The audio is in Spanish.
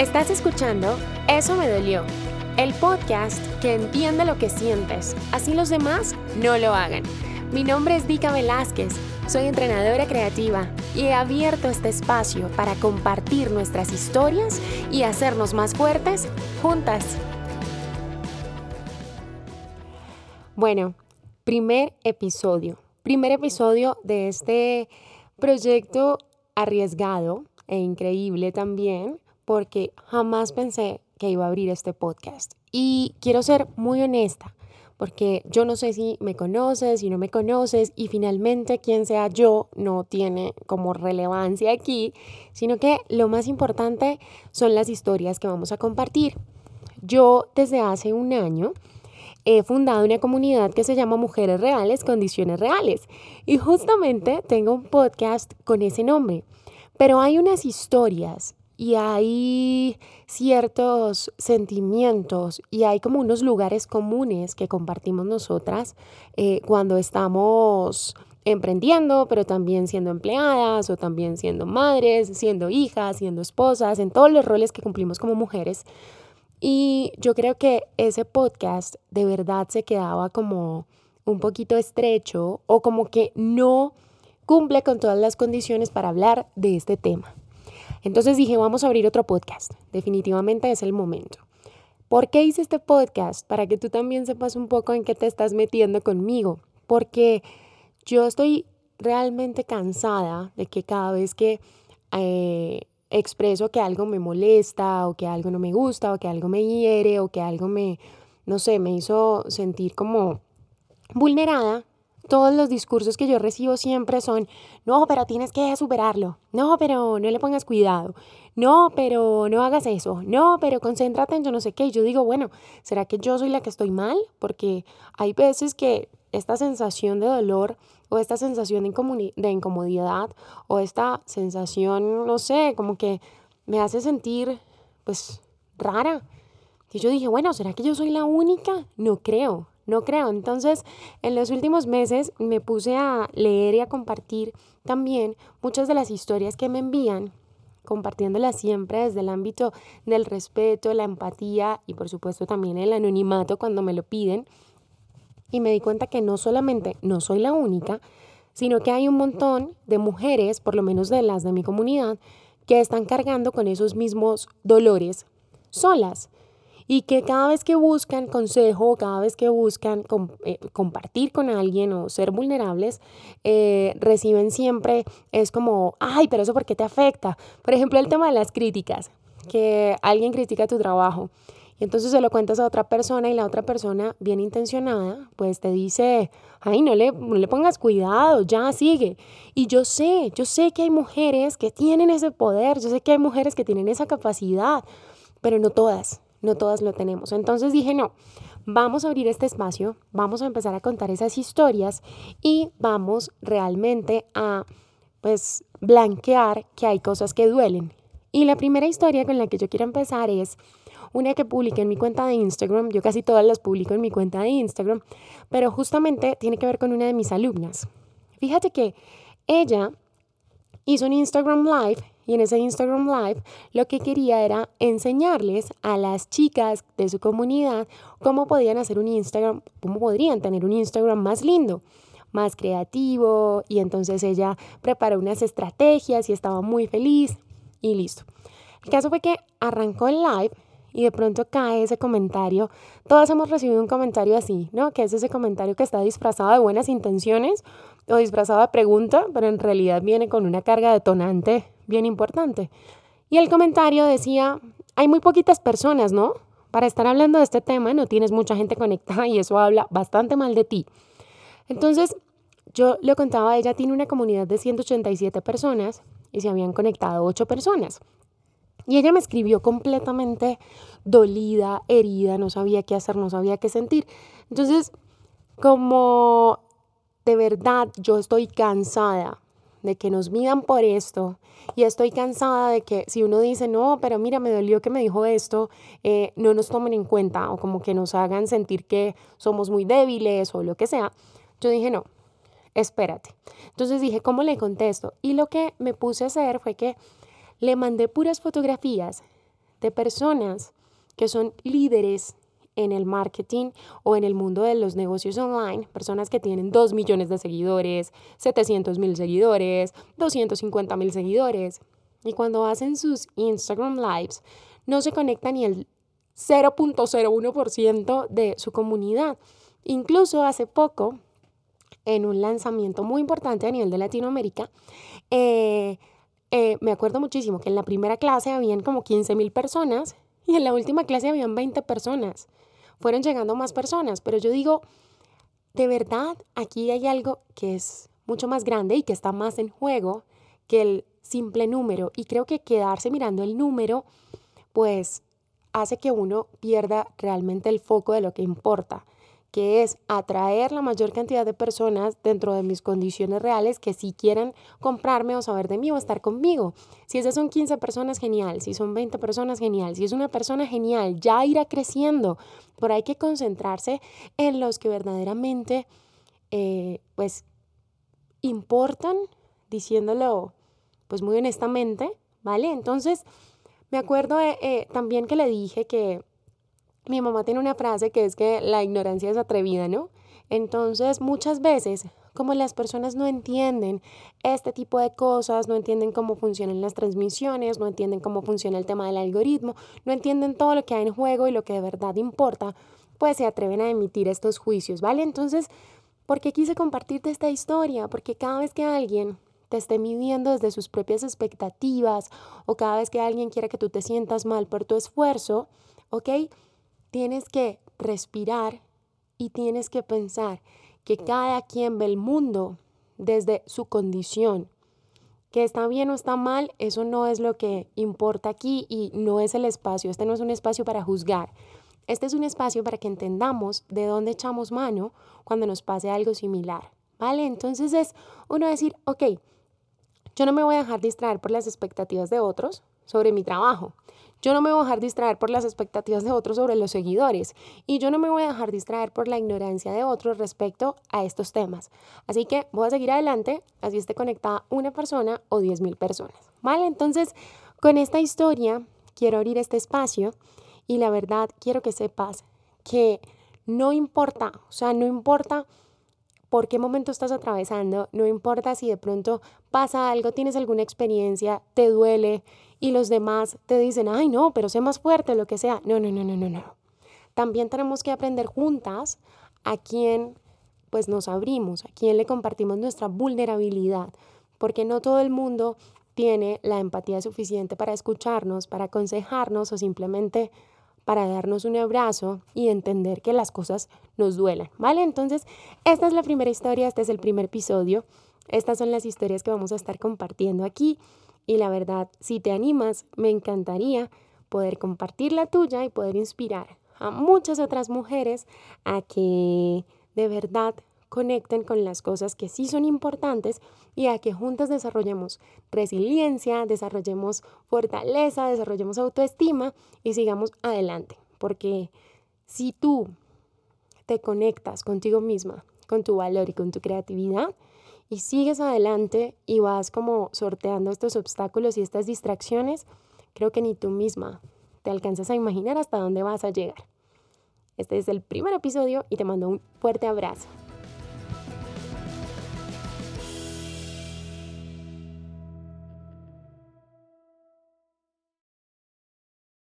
Estás escuchando Eso me dolió, el podcast que entiende lo que sientes, así los demás no lo hagan. Mi nombre es Vika Velázquez, soy entrenadora creativa y he abierto este espacio para compartir nuestras historias y hacernos más fuertes juntas. Bueno, primer episodio, primer episodio de este proyecto arriesgado e increíble también porque jamás pensé que iba a abrir este podcast. Y quiero ser muy honesta, porque yo no sé si me conoces, si no me conoces, y finalmente quien sea yo no tiene como relevancia aquí, sino que lo más importante son las historias que vamos a compartir. Yo desde hace un año he fundado una comunidad que se llama Mujeres Reales, Condiciones Reales, y justamente tengo un podcast con ese nombre. Pero hay unas historias y hay ciertos sentimientos y hay como unos lugares comunes que compartimos nosotras eh, cuando estamos emprendiendo, pero también siendo empleadas o también siendo madres, siendo hijas, siendo esposas, en todos los roles que cumplimos como mujeres. Y yo creo que ese podcast de verdad se quedaba como un poquito estrecho o como que no cumple con todas las condiciones para hablar de este tema. Entonces dije, vamos a abrir otro podcast. Definitivamente es el momento. ¿Por qué hice este podcast? Para que tú también sepas un poco en qué te estás metiendo conmigo. Porque yo estoy realmente cansada de que cada vez que eh, expreso que algo me molesta o que algo no me gusta o que algo me hiere o que algo me, no sé, me hizo sentir como vulnerada, todos los discursos que yo recibo siempre son, no, pero tienes que superarlo, no, pero no le pongas cuidado, no, pero no hagas eso, no, pero concéntrate en yo no sé qué. Y yo digo, bueno, ¿será que yo soy la que estoy mal? Porque hay veces que esta sensación de dolor o esta sensación de, de incomodidad o esta sensación, no sé, como que me hace sentir, pues, rara. Y yo dije, bueno, ¿será que yo soy la única? No creo, no creo. Entonces, en los últimos meses me puse a leer y a compartir también muchas de las historias que me envían, compartiéndolas siempre desde el ámbito del respeto, la empatía y por supuesto también el anonimato cuando me lo piden. Y me di cuenta que no solamente no soy la única, sino que hay un montón de mujeres, por lo menos de las de mi comunidad, que están cargando con esos mismos dolores solas y que cada vez que buscan consejo, cada vez que buscan eh, compartir con alguien o ser vulnerables, eh, reciben siempre, es como, ay, pero eso por qué te afecta. Por ejemplo, el tema de las críticas, que alguien critica tu trabajo. Y entonces se lo cuentas a otra persona y la otra persona, bien intencionada, pues te dice, ay, no le, no le pongas cuidado, ya sigue. Y yo sé, yo sé que hay mujeres que tienen ese poder, yo sé que hay mujeres que tienen esa capacidad, pero no todas no todas lo tenemos. Entonces dije, no, vamos a abrir este espacio, vamos a empezar a contar esas historias y vamos realmente a, pues, blanquear que hay cosas que duelen. Y la primera historia con la que yo quiero empezar es una que publiqué en mi cuenta de Instagram, yo casi todas las publico en mi cuenta de Instagram, pero justamente tiene que ver con una de mis alumnas. Fíjate que ella hizo un Instagram Live y en ese Instagram Live lo que quería era enseñarles a las chicas de su comunidad cómo podían hacer un Instagram, cómo podrían tener un Instagram más lindo más creativo y entonces ella preparó unas estrategias y estaba muy feliz y listo. El caso fue que arrancó el live y de pronto cae ese comentario. Todas hemos recibido un comentario así, ¿no? Que es ese comentario que está disfrazado de buenas intenciones o disfrazado de pregunta, pero en realidad viene con una carga detonante bien importante. Y el comentario decía, hay muy poquitas personas, ¿no? Para estar hablando de este tema no tienes mucha gente conectada y eso habla bastante mal de ti. Entonces, yo le contaba, ella tiene una comunidad de 187 personas y se habían conectado 8 personas. Y ella me escribió completamente dolida, herida, no sabía qué hacer, no sabía qué sentir. Entonces, como de verdad yo estoy cansada de que nos midan por esto y estoy cansada de que si uno dice, no, pero mira, me dolió que me dijo esto, eh, no nos tomen en cuenta o como que nos hagan sentir que somos muy débiles o lo que sea, yo dije, no, espérate. Entonces dije, ¿cómo le contesto? Y lo que me puse a hacer fue que le mandé puras fotografías de personas que son líderes en el marketing o en el mundo de los negocios online, personas que tienen 2 millones de seguidores, 700 mil seguidores, 250 mil seguidores. Y cuando hacen sus Instagram Lives, no se conecta ni el 0.01% de su comunidad. Incluso hace poco, en un lanzamiento muy importante a nivel de Latinoamérica, eh, eh, me acuerdo muchísimo que en la primera clase habían como 15 mil personas y en la última clase habían 20 personas. Fueron llegando más personas, pero yo digo, de verdad, aquí hay algo que es mucho más grande y que está más en juego que el simple número. Y creo que quedarse mirando el número, pues hace que uno pierda realmente el foco de lo que importa que es atraer la mayor cantidad de personas dentro de mis condiciones reales que si quieran comprarme o saber de mí o estar conmigo. Si esas son 15 personas, genial. Si son 20 personas, genial. Si es una persona, genial. Ya irá creciendo. Pero hay que concentrarse en los que verdaderamente, eh, pues, importan, diciéndolo, pues, muy honestamente, ¿vale? Entonces, me acuerdo eh, también que le dije que mi mamá tiene una frase que es que la ignorancia es atrevida, ¿no? Entonces, muchas veces, como las personas no entienden este tipo de cosas, no entienden cómo funcionan las transmisiones, no entienden cómo funciona el tema del algoritmo, no entienden todo lo que hay en juego y lo que de verdad importa, pues se atreven a emitir estos juicios, ¿vale? Entonces, ¿por qué quise compartirte esta historia? Porque cada vez que alguien te esté midiendo desde sus propias expectativas o cada vez que alguien quiera que tú te sientas mal por tu esfuerzo, ¿ok? Tienes que respirar y tienes que pensar que cada quien ve el mundo desde su condición. Que está bien o está mal, eso no es lo que importa aquí y no es el espacio. Este no es un espacio para juzgar. Este es un espacio para que entendamos de dónde echamos mano cuando nos pase algo similar. ¿Vale? Entonces es uno decir, ok, yo no me voy a dejar distraer por las expectativas de otros sobre mi trabajo. Yo no me voy a dejar distraer por las expectativas de otros sobre los seguidores y yo no me voy a dejar distraer por la ignorancia de otros respecto a estos temas. Así que voy a seguir adelante, así esté conectada una persona o diez mil personas. ¿Vale? Entonces, con esta historia quiero abrir este espacio y la verdad quiero que sepas que no importa, o sea, no importa por qué momento estás atravesando, no importa si de pronto pasa algo, tienes alguna experiencia, te duele y los demás te dicen, ay no, pero sé más fuerte, lo que sea. No, no, no, no, no, no. También tenemos que aprender juntas a quién pues nos abrimos, a quién le compartimos nuestra vulnerabilidad, porque no todo el mundo tiene la empatía suficiente para escucharnos, para aconsejarnos o simplemente para darnos un abrazo y entender que las cosas nos duelen, ¿vale? Entonces, esta es la primera historia, este es el primer episodio, estas son las historias que vamos a estar compartiendo aquí y la verdad, si te animas, me encantaría poder compartir la tuya y poder inspirar a muchas otras mujeres a que de verdad conecten con las cosas que sí son importantes y a que juntas desarrollemos resiliencia, desarrollemos fortaleza, desarrollemos autoestima y sigamos adelante. Porque si tú te conectas contigo misma, con tu valor y con tu creatividad, y sigues adelante y vas como sorteando estos obstáculos y estas distracciones, creo que ni tú misma te alcanzas a imaginar hasta dónde vas a llegar. Este es el primer episodio y te mando un fuerte abrazo.